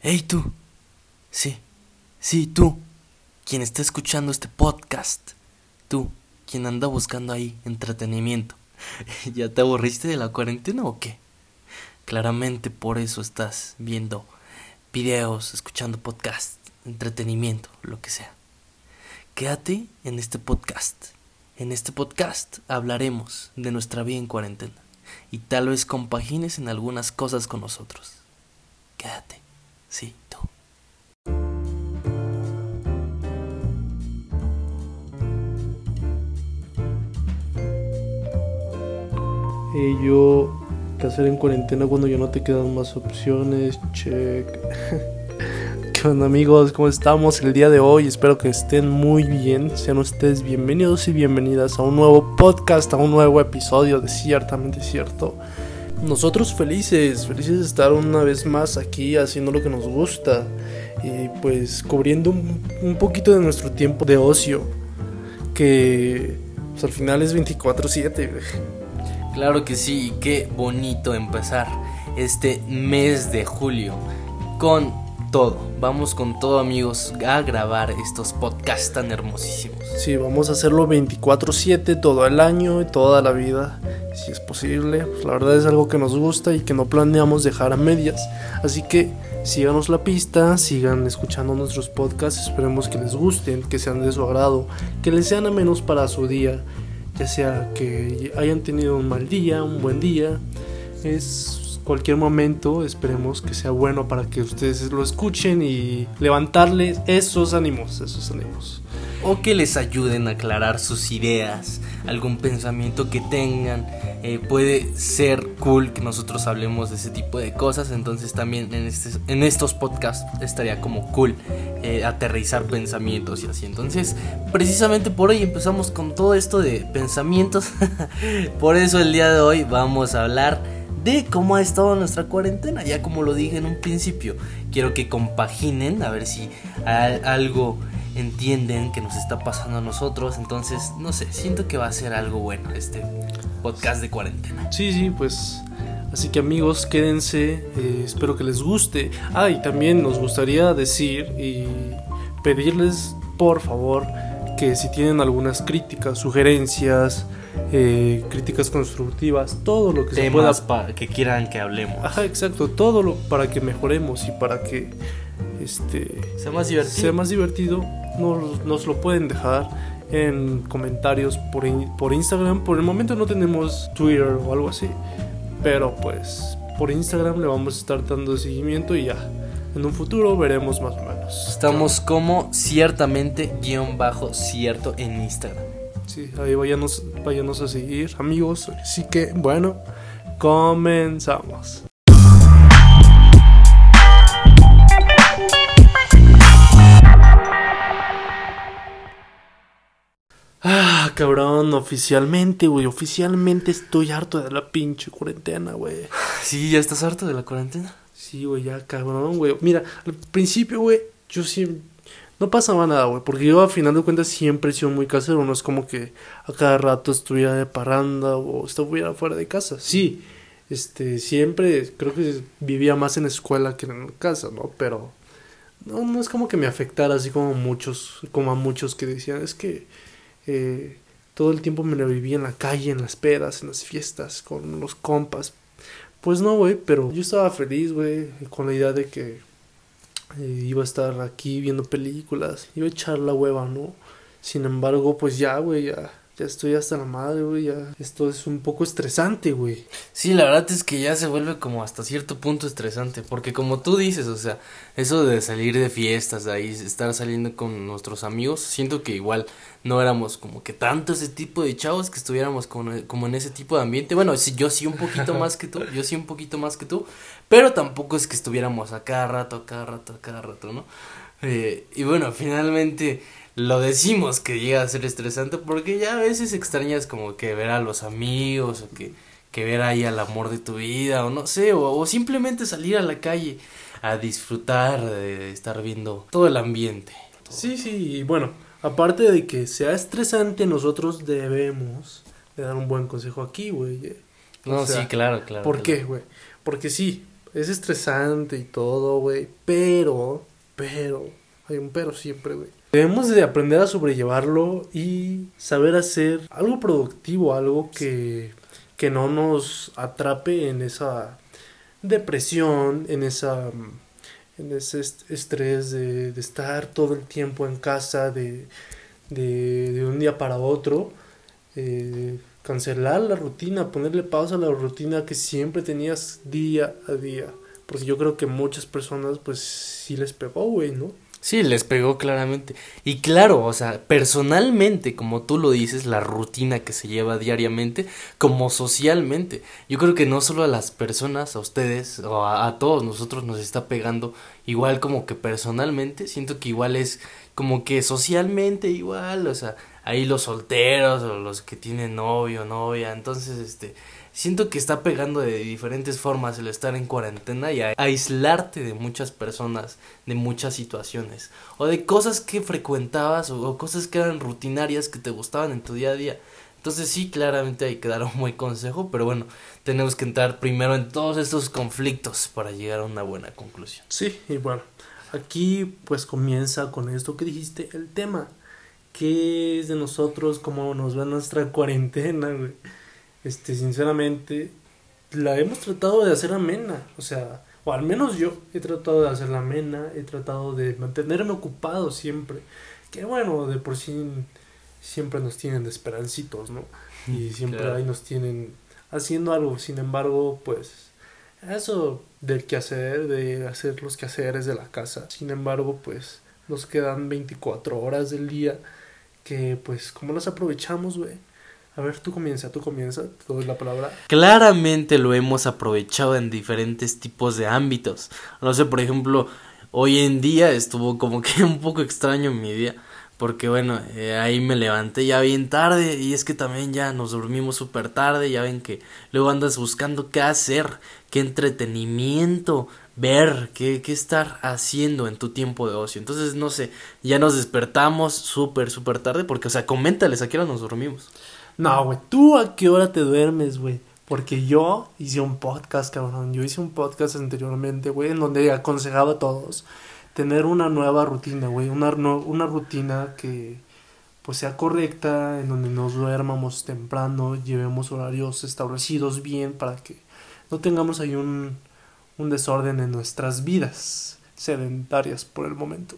Hey tú. Sí, sí, tú. Quien está escuchando este podcast. Tú, quien anda buscando ahí entretenimiento. ¿Ya te aburriste de la cuarentena o qué? Claramente por eso estás viendo videos, escuchando podcasts, entretenimiento, lo que sea. Quédate en este podcast. En este podcast hablaremos de nuestra vida en cuarentena y tal vez compagines en algunas cosas con nosotros. Quédate. Sí, tú. Yo, ¿qué hacer en cuarentena cuando ya no te quedan más opciones? Check. ¿Qué onda amigos? ¿Cómo estamos el día de hoy? Espero que estén muy bien. Sean ustedes bienvenidos y bienvenidas a un nuevo podcast, a un nuevo episodio de Ciertamente Cierto. Nosotros felices, felices de estar una vez más aquí haciendo lo que nos gusta y pues cubriendo un, poquito de nuestro tiempo de ocio, que pues, al final es 24/7. Claro que sí, y qué bonito empezar este mes de julio con todo. Vamos con todo amigos a grabar estos podcasts tan hermosísimos. Sí, vamos a hacerlo 24/7 todo el año y toda la vida, si es posible. Pues la verdad es algo que nos gusta y que no planeamos dejar a medias. Así que síganos la pista, sigan escuchando nuestros podcasts, esperemos que les gusten, que sean de su agrado, que les sean a menos para su día, ya sea que hayan tenido un mal día, un buen día. Es cualquier momento, esperemos que sea bueno para que ustedes lo escuchen y levantarles esos ánimos, esos ánimos. O que les ayuden a aclarar sus ideas, algún pensamiento que tengan. Eh, puede ser cool que nosotros hablemos de ese tipo de cosas. Entonces también en, este, en estos podcasts estaría como cool eh, aterrizar pensamientos y así. Entonces precisamente por hoy empezamos con todo esto de pensamientos. por eso el día de hoy vamos a hablar de cómo ha estado nuestra cuarentena. Ya como lo dije en un principio, quiero que compaginen a ver si algo entienden que nos está pasando a nosotros. Entonces, no sé, siento que va a ser algo bueno este podcast de cuarentena. Sí, sí, pues así que amigos, quédense, eh, espero que les guste. Ah, y también nos gustaría decir y pedirles, por favor, que si tienen algunas críticas, sugerencias, eh, críticas constructivas, todo lo que se pueda Temas que quieran que hablemos. Ajá, exacto, todo lo para que mejoremos y para que este Sea más divertido. sea más divertido, nos, nos lo pueden dejar en comentarios por, in- por Instagram. Por el momento no tenemos Twitter o algo así, pero pues por Instagram le vamos a estar dando seguimiento y ya. En un futuro veremos más o menos. Estamos como ciertamente guion bajo cierto en Instagram. Sí, ahí váyanos, váyanos a seguir, amigos. Así que, bueno, comenzamos. Ah, cabrón, oficialmente, güey, oficialmente estoy harto de la pinche cuarentena, güey. Sí, ya estás harto de la cuarentena. Sí, güey, ya cabrón, güey. Mira, al principio, güey, yo sí... No pasaba nada, güey, porque yo a final de cuentas siempre he sido muy casero, no es como que a cada rato estuviera de parranda o estuviera fuera de casa. Sí, este, siempre creo que vivía más en escuela que en casa, ¿no? Pero no, no es como que me afectara así como muchos, como a muchos que decían, es que eh, todo el tiempo me lo vivía en la calle, en las pedas, en las fiestas, con los compas. Pues no, güey, pero yo estaba feliz, güey, con la idea de que eh, iba a estar aquí viendo películas, iba a echar la hueva, ¿no? Sin embargo, pues ya, güey, ya, ya estoy hasta la madre, güey, ya. Esto es un poco estresante, güey. Sí, la verdad es que ya se vuelve como hasta cierto punto estresante, porque como tú dices, o sea, eso de salir de fiestas, de ahí estar saliendo con nuestros amigos, siento que igual no éramos como que tanto ese tipo de chavos que estuviéramos como, como en ese tipo de ambiente. Bueno, yo sí un poquito más que tú, yo sí un poquito más que tú, pero tampoco es que estuviéramos a cada rato, a cada rato, a cada rato, ¿no? Eh, y bueno, finalmente lo decimos que llega a ser estresante porque ya a veces extrañas como que ver a los amigos o que, que ver ahí al amor de tu vida o no sé, o, o simplemente salir a la calle a disfrutar de estar viendo todo el ambiente. Sí, sí, y bueno, aparte de que sea estresante, nosotros debemos de dar un buen consejo aquí, güey. No, sea, sí, claro, claro. ¿Por claro. qué, güey? Porque sí, es estresante y todo, güey, pero, pero, hay un pero siempre, güey. Debemos de aprender a sobrellevarlo y saber hacer algo productivo, algo que, que no nos atrape en esa depresión, en esa en ese estrés de, estar todo el tiempo en casa, de, de, de un día para otro, eh, cancelar la rutina, ponerle pausa a la rutina que siempre tenías día a día. Porque yo creo que muchas personas pues sí les pegó, güey, ¿no? Sí, les pegó claramente. Y claro, o sea, personalmente, como tú lo dices, la rutina que se lleva diariamente, como socialmente. Yo creo que no solo a las personas, a ustedes, o a, a todos nosotros nos está pegando, igual como que personalmente, siento que igual es como que socialmente igual, o sea, ahí los solteros o los que tienen novio, novia, entonces este siento que está pegando de diferentes formas el estar en cuarentena y aislarte de muchas personas, de muchas situaciones, o de cosas que frecuentabas o, cosas que eran rutinarias que te gustaban en tu día a día. Entonces sí, claramente hay que dar un buen consejo, pero bueno, tenemos que entrar primero en todos estos conflictos para llegar a una buena conclusión. Sí, y bueno, aquí pues comienza con esto que dijiste, el tema. ¿Qué es de nosotros? ¿Cómo nos va nuestra cuarentena, güey? este, sinceramente, la hemos tratado de hacer amena, o sea, o al menos yo he tratado de hacerla amena, he tratado de mantenerme ocupado siempre, que bueno, de por sí siempre nos tienen de esperancitos, ¿no? Y siempre ahí nos tienen haciendo algo, sin embargo, pues, eso del quehacer, de hacer los quehaceres de la casa, sin embargo, pues, nos quedan 24 horas del día que, pues, ¿cómo las aprovechamos, güey? A ver, tú comienza, tú comienza, te doy la palabra. Claramente lo hemos aprovechado en diferentes tipos de ámbitos. No sé, por ejemplo, hoy en día estuvo como que un poco extraño mi día. Porque bueno, eh, ahí me levanté ya bien tarde y es que también ya nos dormimos súper tarde, ya ven que luego andas buscando qué hacer, qué entretenimiento, ver, qué, qué estar haciendo en tu tiempo de ocio. Entonces, no sé, ya nos despertamos súper, súper tarde porque, o sea, coméntales a qué hora nos dormimos. No, güey, ¿tú a qué hora te duermes, güey? Porque yo hice un podcast, cabrón. Yo hice un podcast anteriormente, güey, en donde aconsejaba a todos tener una nueva rutina, güey. Una, una rutina que pues sea correcta, en donde nos duermamos temprano, llevemos horarios establecidos bien para que no tengamos ahí un, un desorden en nuestras vidas sedentarias por el momento.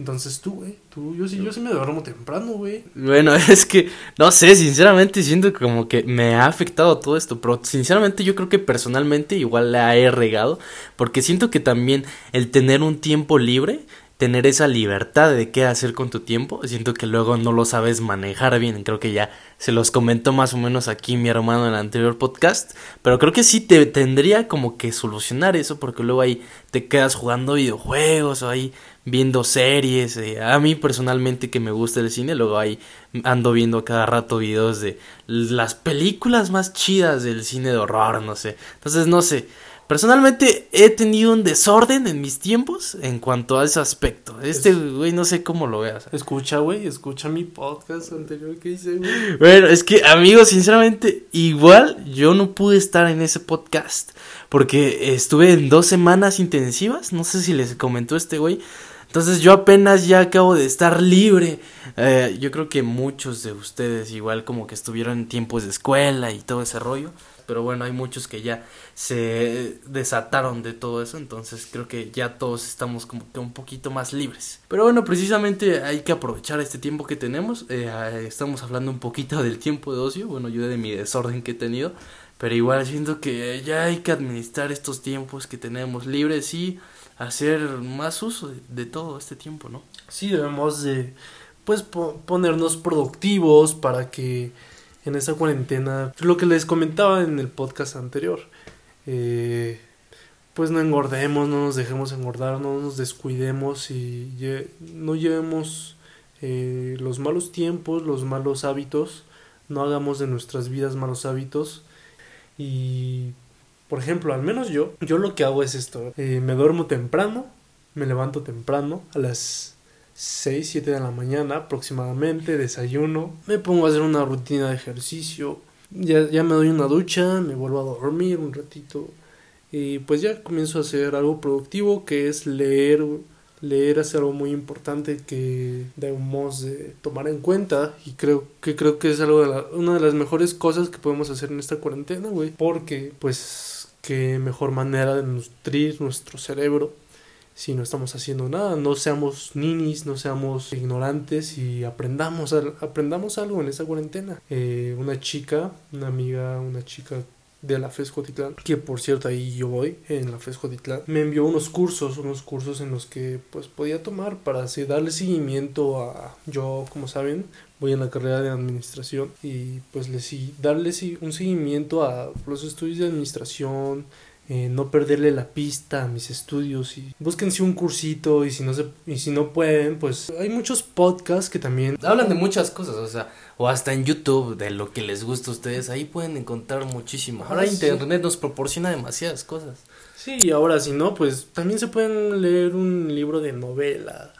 Entonces tú, güey, tú, yo sí, yo sí me duermo temprano, güey. Bueno, es que, no sé, sinceramente siento como que me ha afectado todo esto, pero sinceramente yo creo que personalmente igual la he regado, porque siento que también el tener un tiempo libre tener esa libertad de qué hacer con tu tiempo. Siento que luego no lo sabes manejar bien. Creo que ya se los comentó más o menos aquí mi hermano en el anterior podcast. Pero creo que sí te tendría como que solucionar eso porque luego ahí te quedas jugando videojuegos o ahí viendo series. Eh, a mí personalmente que me gusta el cine, luego ahí ando viendo cada rato videos de las películas más chidas del cine de horror, no sé. Entonces no sé. Personalmente he tenido un desorden en mis tiempos en cuanto a ese aspecto. Este, güey, no sé cómo lo veas. Escucha, güey, escucha mi podcast anterior que hice, güey. Bueno, es que, amigos, sinceramente, igual yo no pude estar en ese podcast. Porque estuve en dos semanas intensivas. No sé si les comentó este güey. Entonces yo apenas ya acabo de estar libre. Eh, yo creo que muchos de ustedes igual como que estuvieron en tiempos de escuela y todo ese rollo pero bueno, hay muchos que ya se desataron de todo eso, entonces creo que ya todos estamos como que un poquito más libres. Pero bueno, precisamente hay que aprovechar este tiempo que tenemos, eh, estamos hablando un poquito del tiempo de ocio, bueno, yo de mi desorden que he tenido, pero igual siento que ya hay que administrar estos tiempos que tenemos libres y hacer más uso de, todo este tiempo, ¿no? Sí, debemos de pues ponernos productivos para que en esa cuarentena, lo que les comentaba en el podcast anterior, eh, pues no engordemos, no nos dejemos engordar, no nos descuidemos y no llevemos eh, los malos tiempos, los malos hábitos, no hagamos de nuestras vidas malos hábitos y por ejemplo, al menos yo, yo lo que hago es esto, eh, me duermo temprano, me levanto temprano a las 6, 7 de la mañana aproximadamente, desayuno, me pongo a hacer una rutina de ejercicio, ya, ya me doy una ducha, me vuelvo a dormir un ratito Y pues ya comienzo a hacer algo productivo que es leer. Leer es algo muy importante que debemos de tomar en cuenta y creo que creo que es algo de la, una de las mejores cosas que podemos hacer en esta cuarentena, güey, porque pues qué mejor manera de nutrir nuestro cerebro si no estamos haciendo nada, no seamos ninis, no seamos ignorantes y aprendamos, aprendamos algo en esta cuarentena. Eh, una chica, una amiga, una chica de la FES Jotitlán, que por cierto ahí yo voy en la FES Jotitlán, me envió unos cursos, unos cursos en los que pues podía tomar para así darle seguimiento a, yo como saben, voy en la carrera de administración y pues le darle un seguimiento a los estudios de administración, eh, no perderle la pista a mis estudios y búsquense un cursito y si no se y si no pueden pues hay muchos podcasts que también hablan de muchas cosas o sea o hasta en YouTube de lo que les gusta a ustedes ahí pueden encontrar muchísimo. Ahora internet nos proporciona demasiadas cosas. Sí y ahora si no pues también se pueden leer un libro de novela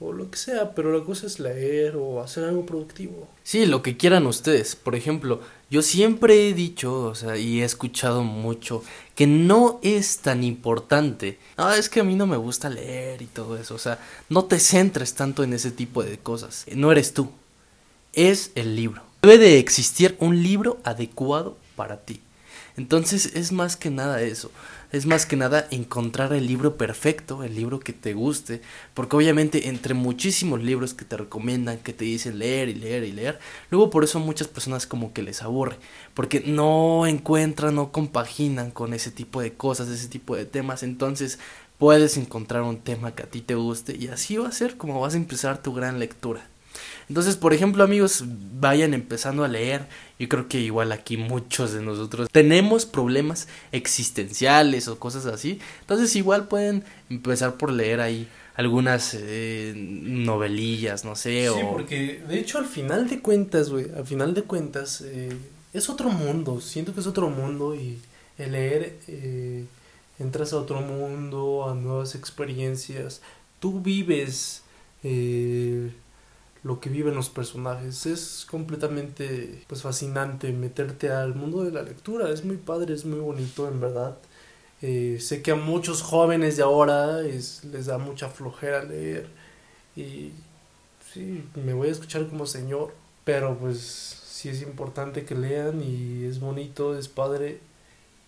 o lo que sea, pero la cosa es leer o hacer algo productivo. Sí, lo que quieran ustedes. Por ejemplo, yo siempre he dicho, o sea, y he escuchado mucho, que no es tan importante. Ah, es que a mí no me gusta leer y todo eso. O sea, no te centres tanto en ese tipo de cosas. No eres tú, es el libro. Debe de existir un libro adecuado para ti. Entonces es más que nada eso es más que nada encontrar el libro perfecto, el libro que te guste, porque obviamente entre muchísimos libros que te recomiendan, que te dicen leer y leer y leer, luego por eso muchas personas como que les aburre, porque no encuentran, no compaginan con ese tipo de cosas, ese tipo de temas, entonces puedes encontrar un tema que a ti te guste y así va a ser como vas a empezar tu gran lectura. Entonces, por ejemplo, amigos, vayan empezando a leer. Yo creo que igual aquí muchos de nosotros tenemos problemas existenciales o cosas así. Entonces, igual pueden empezar por leer ahí algunas eh, novelillas, no sé. Sí, porque de hecho al final de cuentas, güey, al final de cuentas eh, es otro mundo. Siento que es otro mundo y el leer eh, entras a otro mundo, a nuevas experiencias. Tú vives eh, lo que viven los personajes. Es completamente pues fascinante meterte al mundo de la lectura. Es muy padre, es muy bonito en verdad. Eh, sé que a muchos jóvenes de ahora es, les da mucha flojera leer y sí, me voy a escuchar como señor, pero pues sí es importante que lean y es bonito, es padre,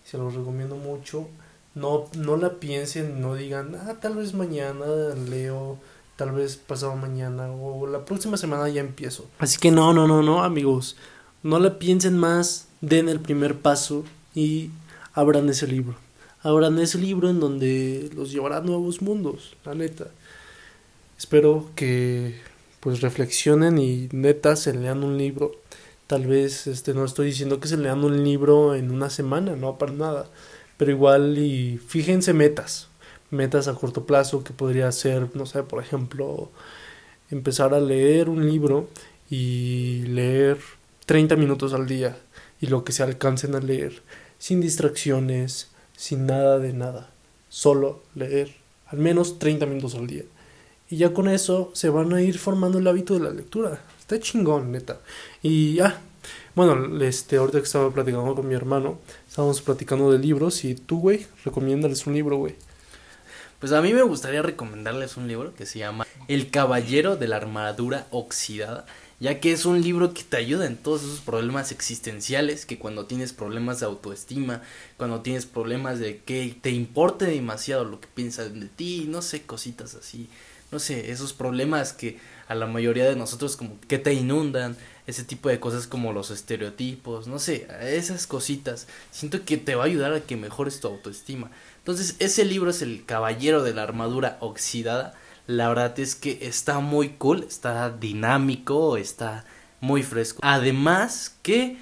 se los recomiendo mucho. No, no la piensen, no digan, ah, tal vez mañana leo tal vez pasado mañana o la próxima semana ya empiezo. Así que no, no, no, no, amigos, no la piensen más, den el primer paso y abran ese libro. Abran ese libro en donde los llevará a nuevos mundos, la neta. Espero que pues reflexionen y neta se lean un libro. Tal vez este no estoy diciendo que se lean un libro en una semana, no para nada, pero igual y fíjense metas, metas a corto plazo que podría ser, no sé, por ejemplo, empezar a leer un libro y leer 30 minutos al día y lo que se alcancen a leer, sin distracciones, sin nada de nada, solo leer al menos 30 minutos al día. Y ya con eso se van a ir formando el hábito de la lectura. Está chingón, neta. Y ah, bueno, este, ahorita que estaba platicando con mi hermano, estábamos platicando de libros y tú, güey, recomiéndales un libro, güey. Pues a mí me gustaría recomendarles un libro que se llama El Caballero de la Armadura Oxidada, ya que es un libro que te ayuda en todos esos problemas existenciales, que cuando tienes problemas de autoestima, cuando tienes problemas de que te importe demasiado lo que piensan de ti, no sé, cositas así, no sé, esos problemas que a la mayoría de nosotros como que te inundan, ese tipo de cosas como los estereotipos, no sé, esas cositas, siento que te va a ayudar a que mejores tu autoestima. Entonces, ese libro es El Caballero de la Armadura Oxidada. La verdad es que está muy cool, está dinámico, está muy fresco. Además que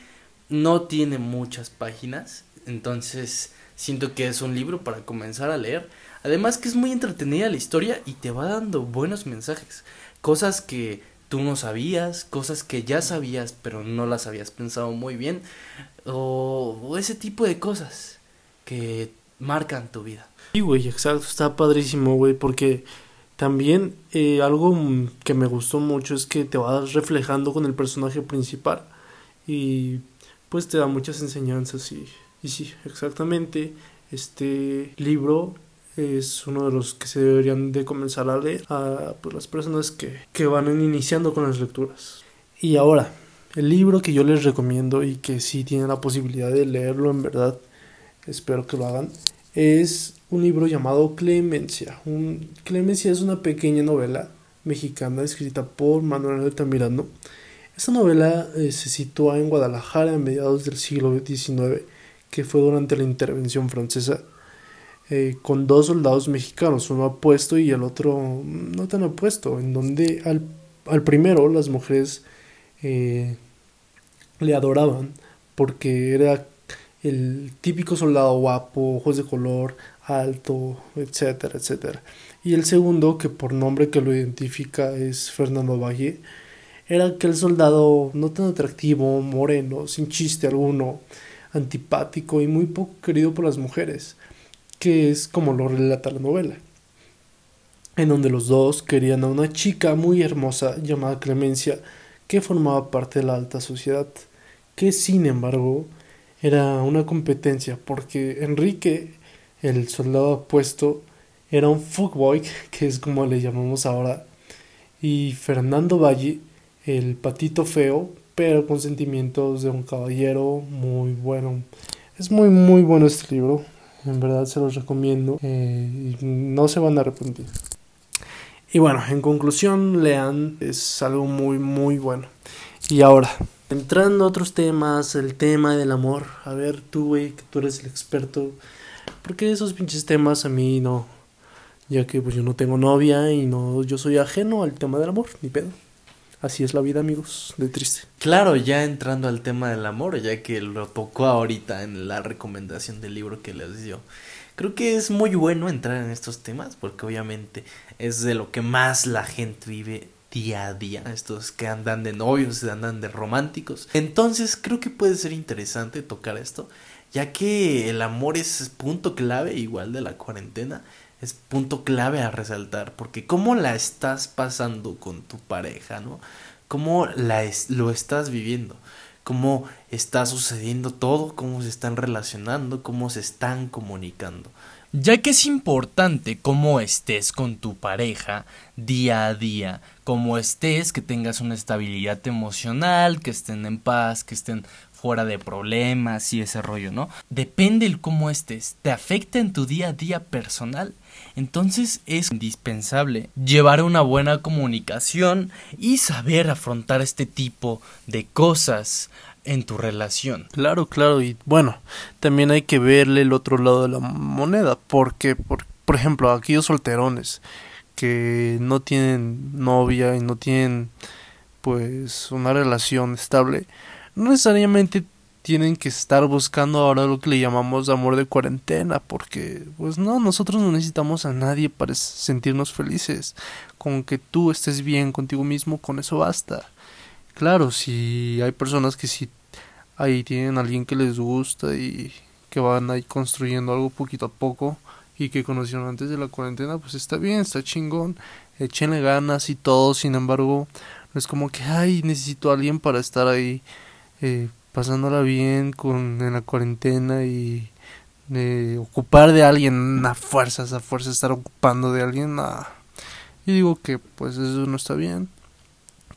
no tiene muchas páginas, entonces siento que es un libro para comenzar a leer. Además que es muy entretenida la historia y te va dando buenos mensajes, cosas que tú no sabías, cosas que ya sabías pero no las habías pensado muy bien, o, o ese tipo de cosas que marcan tu vida. Sí, güey, exacto, está padrísimo, güey, porque también eh, algo que me gustó mucho es que te vas reflejando con el personaje principal y pues te da muchas enseñanzas y, sí, exactamente, Este libro es uno de los que se deberían de comenzar a leer a pues, las personas que, que van iniciando con las lecturas. Y ahora, el libro que yo les recomiendo y que si tienen la posibilidad de leerlo en verdad, espero que lo hagan, es un libro llamado Clemencia. Un, Clemencia es una pequeña novela mexicana escrita por Manuel Altamirano. Esta novela eh, se sitúa en Guadalajara a mediados del siglo XIX, que fue durante la intervención francesa, eh, con dos soldados mexicanos, uno apuesto y el otro no tan apuesto, en donde al, al primero las mujeres eh, le adoraban porque era el típico soldado guapo, ojos de color, alto, etcétera, etcétera. Y el segundo, que por nombre que lo identifica es Fernando Valle, era aquel soldado no tan atractivo, moreno, sin chiste alguno, antipático y muy poco querido por las mujeres, que es como lo relata la novela, en donde los dos querían a una chica muy hermosa llamada Clemencia, que formaba parte de la alta sociedad, que sin embargo era una competencia, porque Enrique, el soldado apuesto, era un fuckboy, que es como le llamamos ahora, y Fernando Valle, el patito feo, pero con sentimientos de un caballero muy bueno. Es muy muy bueno este libro, en verdad se los recomiendo, eh, y no se van a arrepentir. Y bueno, en conclusión, lean, es algo muy muy bueno. Y ahora, entrando a otros temas, el tema del amor, a ver tú, güey, que tú eres el experto, porque esos pinches temas a mí no, ya que pues yo no tengo novia y no yo soy ajeno al tema del amor, ni pedo. Así es la vida, amigos, de triste. Claro, ya entrando al tema del amor, ya que lo tocó ahorita en la recomendación del libro que les dio. Creo que es muy bueno entrar en estos temas porque obviamente es de lo que más la gente vive día a día, estos que andan de novios, andan de románticos. Entonces creo que puede ser interesante tocar esto, ya que el amor es punto clave igual de la cuarentena es punto clave a resaltar, porque cómo la estás pasando con tu pareja, ¿no? Cómo la lo estás viviendo, cómo está sucediendo todo, cómo se están relacionando, cómo se están comunicando. Ya que es importante cómo estés con tu pareja día a día, cómo estés, que tengas una estabilidad emocional, que estén en paz, que estén fuera de problemas y ese rollo, ¿no? Depende el cómo estés, te afecta en tu día a día personal. Entonces es indispensable llevar una buena comunicación y saber afrontar este tipo de cosas en tu relación. Claro, claro, y bueno, también hay que verle el otro lado de la moneda, porque, por, por ejemplo, aquellos solterones que no tienen novia y no tienen pues una relación estable, no necesariamente tienen que estar buscando ahora lo que le llamamos amor de cuarentena, porque pues no, nosotros no necesitamos a nadie para sentirnos felices. Con que tú estés bien contigo mismo, con eso basta. Claro, si hay personas que sí ahí tienen a alguien que les gusta y que van ahí construyendo algo poquito a poco y que conocieron antes de la cuarentena, pues está bien, está chingón, échenle ganas y todo, sin embargo, no es como que, ay, necesito a alguien para estar ahí eh, pasándola bien con en la cuarentena y de ocupar de alguien a fuerzas, a fuerza estar ocupando de alguien, nah. y digo que pues eso no está bien.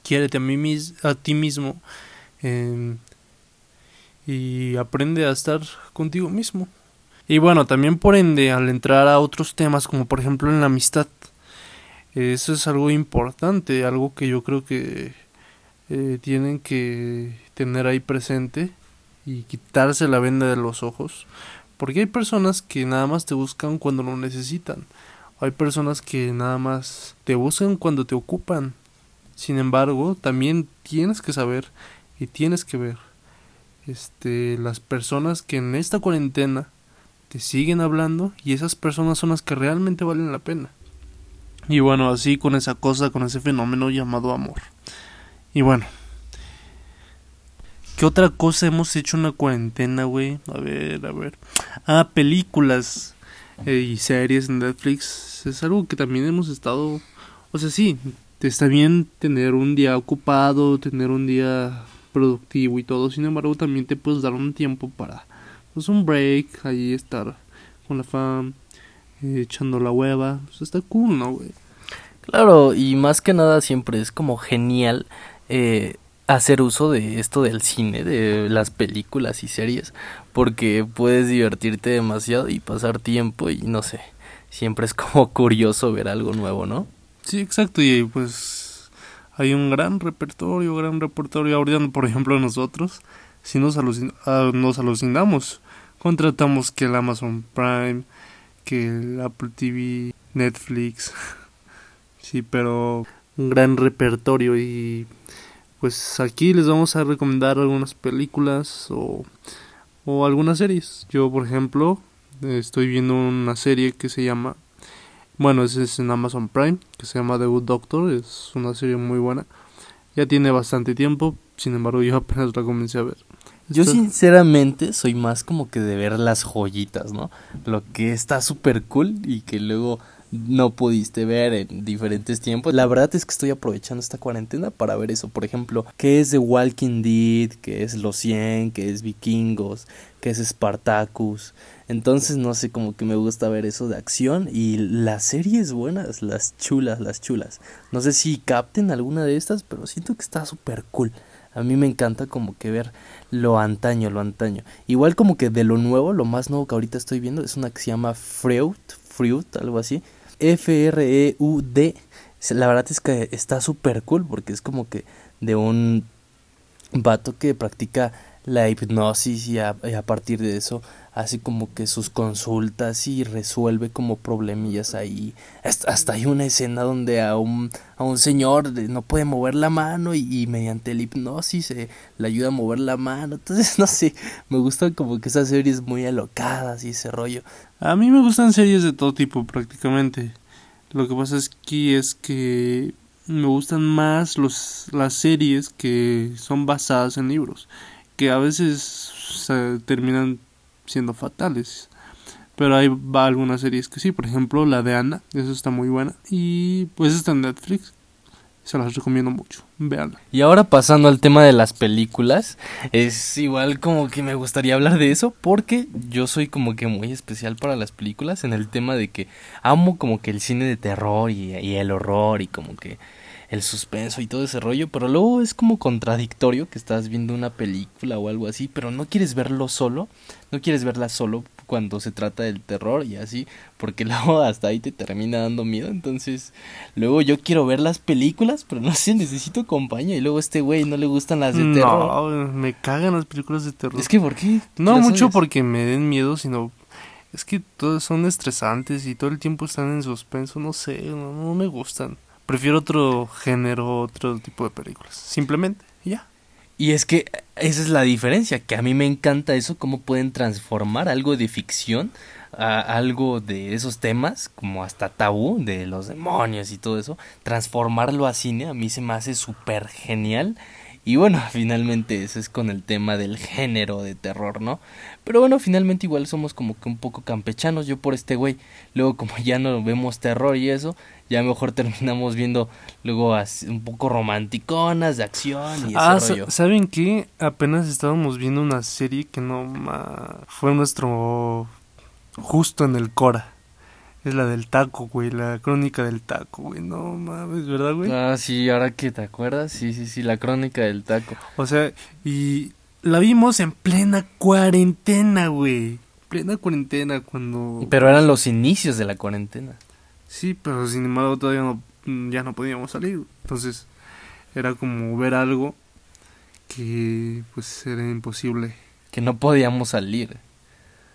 Quiérete a, a ti mismo eh, y aprende a estar contigo mismo. Y bueno, también por ende, al entrar a otros temas, como por ejemplo en la amistad, eso es algo importante, algo que yo creo que eh, tienen que tener ahí presente y quitarse la venda de los ojos. Porque hay personas que nada más te buscan cuando lo necesitan. Hay personas que nada más te buscan cuando te ocupan. Sin embargo, también tienes que saber y tienes que ver este las personas que en esta cuarentena te siguen hablando y esas personas son las que realmente valen la pena. Y bueno, así con esa cosa, con ese fenómeno llamado amor. Y bueno. ¿Qué otra cosa hemos hecho en la cuarentena, güey? A ver, a ver. Ah, películas eh, y series en Netflix. Es algo que también hemos estado... O sea, sí, está bien tener un día ocupado, tener un día productivo y todo. Sin embargo, también te puedes dar un tiempo para... Pues un break, ahí estar con la fam, eh, echando la hueva. Pues está cool, ¿no, güey? Claro, y más que nada siempre es como genial eh, hacer uso de esto del cine, de las películas y series, porque puedes divertirte demasiado y pasar tiempo y no sé, siempre es como curioso ver algo nuevo, ¿no? Sí, exacto, y pues hay un gran repertorio, gran repertorio. Ahorita, por ejemplo, nosotros, si nos, alucin ah, nos alucinamos, contratamos que el Amazon Prime, que el Apple TV, Netflix, sí, pero un gran repertorio y pues aquí les vamos a recomendar algunas películas o, o algunas series. Yo, por ejemplo, estoy viendo una serie que se llama bueno, ese es en Amazon Prime, que se llama The Good Doctor, es una serie muy buena. Ya tiene bastante tiempo, sin embargo yo apenas la comencé a ver. Yo sinceramente soy más como que de ver las joyitas, ¿no? Lo que está súper cool y que luego no pudiste ver en diferentes tiempos. La verdad es que estoy aprovechando esta cuarentena para ver eso. Por ejemplo, ¿qué es The Walking Dead? ¿Qué es Los 100? ¿Qué es Vikingos? ¿Qué es Spartacus? Entonces, no sé, como que me gusta ver eso de acción y las series buenas, las chulas, las chulas. No sé si capten alguna de estas, pero siento que está súper cool. A mí me encanta como que ver lo antaño, lo antaño. Igual como que de lo nuevo, lo más nuevo que ahorita estoy viendo es una que se llama Freud, Freud, algo así. F-R-E-U-D. La verdad es que está súper cool porque es como que de un vato que practica la hipnosis y a, partir de eso hace como que sus consultas y resuelve como problemillas ahí. Hasta, hay una escena donde a un, a un señor no puede mover la mano y, mediante la hipnosis eh, le ayuda a mover la mano. Entonces, no sé, me gustan como que esas series muy alocadas y ese rollo. A mí me gustan series de todo tipo prácticamente. Lo que pasa es que es que me gustan más los, las series que son basadas en libros que a veces terminan siendo fatales. Pero hay va algunas series que sí, por ejemplo la de Ana, eso está muy buena. Y pues está en Netflix, se las recomiendo mucho, veanla. Y ahora pasando al tema de las películas, es igual como que me gustaría hablar de eso porque yo soy como que muy especial para las películas en el tema de que amo como que el cine de terror y el horror y como que el suspenso y todo ese rollo, pero luego es como contradictorio que estás viendo una película o algo así, pero no quieres verlo solo, no quieres verla solo cuando se trata del terror y así, porque luego hasta ahí te termina dando miedo, entonces luego yo quiero ver las películas, pero no sé, necesito compañía y luego este güey no le gustan las de terror. No, me cagan las películas de terror. Es que ¿por qué? No mucho porque me den miedo, sino es que todas son estresantes y todo el tiempo están en suspenso, no sé, no me gustan prefiero otro género, otro tipo de películas. Simplemente, ya. Y es que esa es la diferencia, que a mí me encanta eso, cómo pueden transformar algo de ficción a algo de esos temas, como hasta tabú, de los demonios y todo eso, transformarlo a cine, a mí se me hace súper genial. Y bueno, finalmente ese es con el tema del género de terror, ¿no? Pero bueno, finalmente igual somos como que un poco campechanos, yo por este güey. Luego como ya no vemos terror y eso, ya mejor terminamos viendo luego un poco romanticonas de acción y ese ah, rollo. ¿saben qué? Apenas estábamos viendo una serie que no fue nuestro justo en el Cora. Es la del taco, güey, la crónica del taco, güey. No mames, ¿verdad, güey? Ah, sí, ahora que te acuerdas, sí, sí, sí, la crónica del taco. O sea, y la vimos en plena cuarentena, güey. Plena cuarentena cuando... Pero eran los inicios de la cuarentena. Sí, pero sin embargo todavía no, ya no podíamos salir. Entonces era como ver algo que pues era imposible. Que no podíamos salir.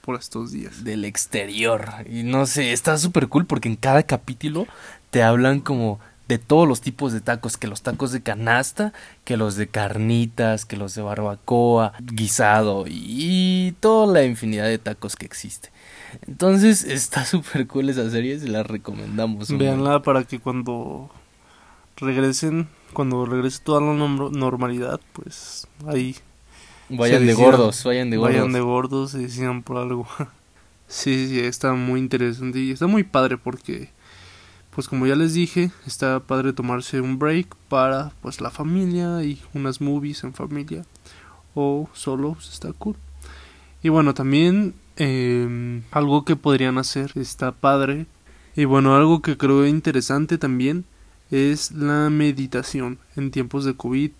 Por estos días. Del exterior. Y no sé, está súper cool porque en cada capítulo te hablan como de todos los tipos de tacos, que los tacos de canasta, que los de carnitas, que los de barbacoa, guisado y toda la infinidad de tacos que existe. Entonces está súper cool esa serie, se la recomendamos. Veanla para que cuando regresen, cuando regrese toda la normalidad, pues ahí... Vayan de gordos, vayan de gordos. Vayan de gordos y decidan por algo. sí, sí, está muy interesante y está muy padre porque, pues como ya les dije, está padre tomarse un break para pues la familia y unas movies en familia o solo, pues, está cool. Y bueno, también eh, algo que podrían hacer está padre. Y bueno, algo que creo interesante también es la meditación en tiempos de COVID,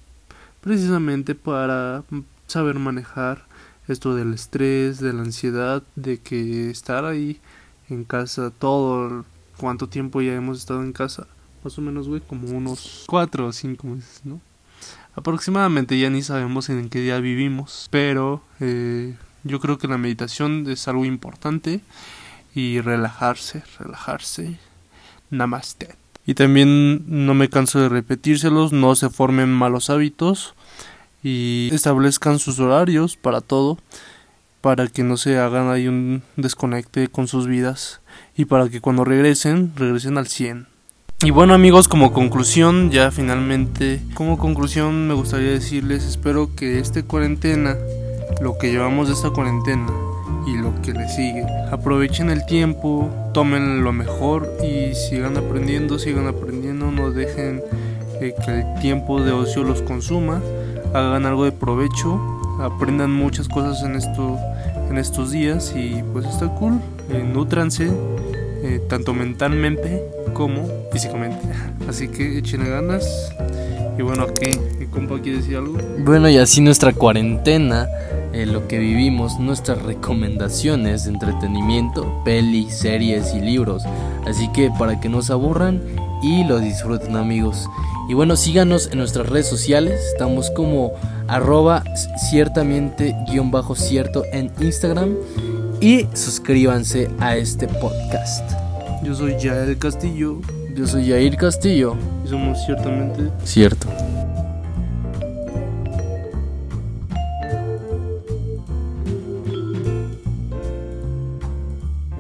precisamente para saber manejar esto del estrés, de la ansiedad, de que estar ahí en casa todo cuánto tiempo ya hemos estado en casa, más o menos, güey, como unos cuatro o cinco meses, ¿no? Aproximadamente ya ni sabemos en qué día vivimos, pero eh, yo creo que la meditación es algo importante y relajarse, relajarse. Namaste. Y también no me canso de repetírselos, no se formen malos hábitos y establezcan sus horarios para todo, para que no se hagan ahí un desconecte con sus vidas y para que cuando regresen, regresen al 100. Y bueno amigos, como conclusión, ya finalmente, como conclusión me gustaría decirles, espero que esta cuarentena, lo que llevamos de esta cuarentena y lo que le sigue, aprovechen el tiempo, tomen lo mejor y sigan aprendiendo, sigan aprendiendo, no dejen eh, que el tiempo de ocio los consuma, hagan algo de provecho, aprendan muchas cosas en esto en estos días y pues está cool, eh, nutranse eh, tanto mentalmente como físicamente. Así que echen ganas. Y bueno, aquí mi compa quiere decir algo. Bueno, y así nuestra cuarentena, eh, lo que vivimos, nuestras recomendaciones de entretenimiento, pelis, series y libros. Así que para que no se aburran y lo disfruten amigos. Y bueno, síganos en nuestras redes sociales. Estamos como arroba ciertamente guion bajo cierto en Instagram. Y suscríbanse a este podcast. Yo soy Yael Castillo. Yo soy Jair Castillo. Y somos ciertamente cierto.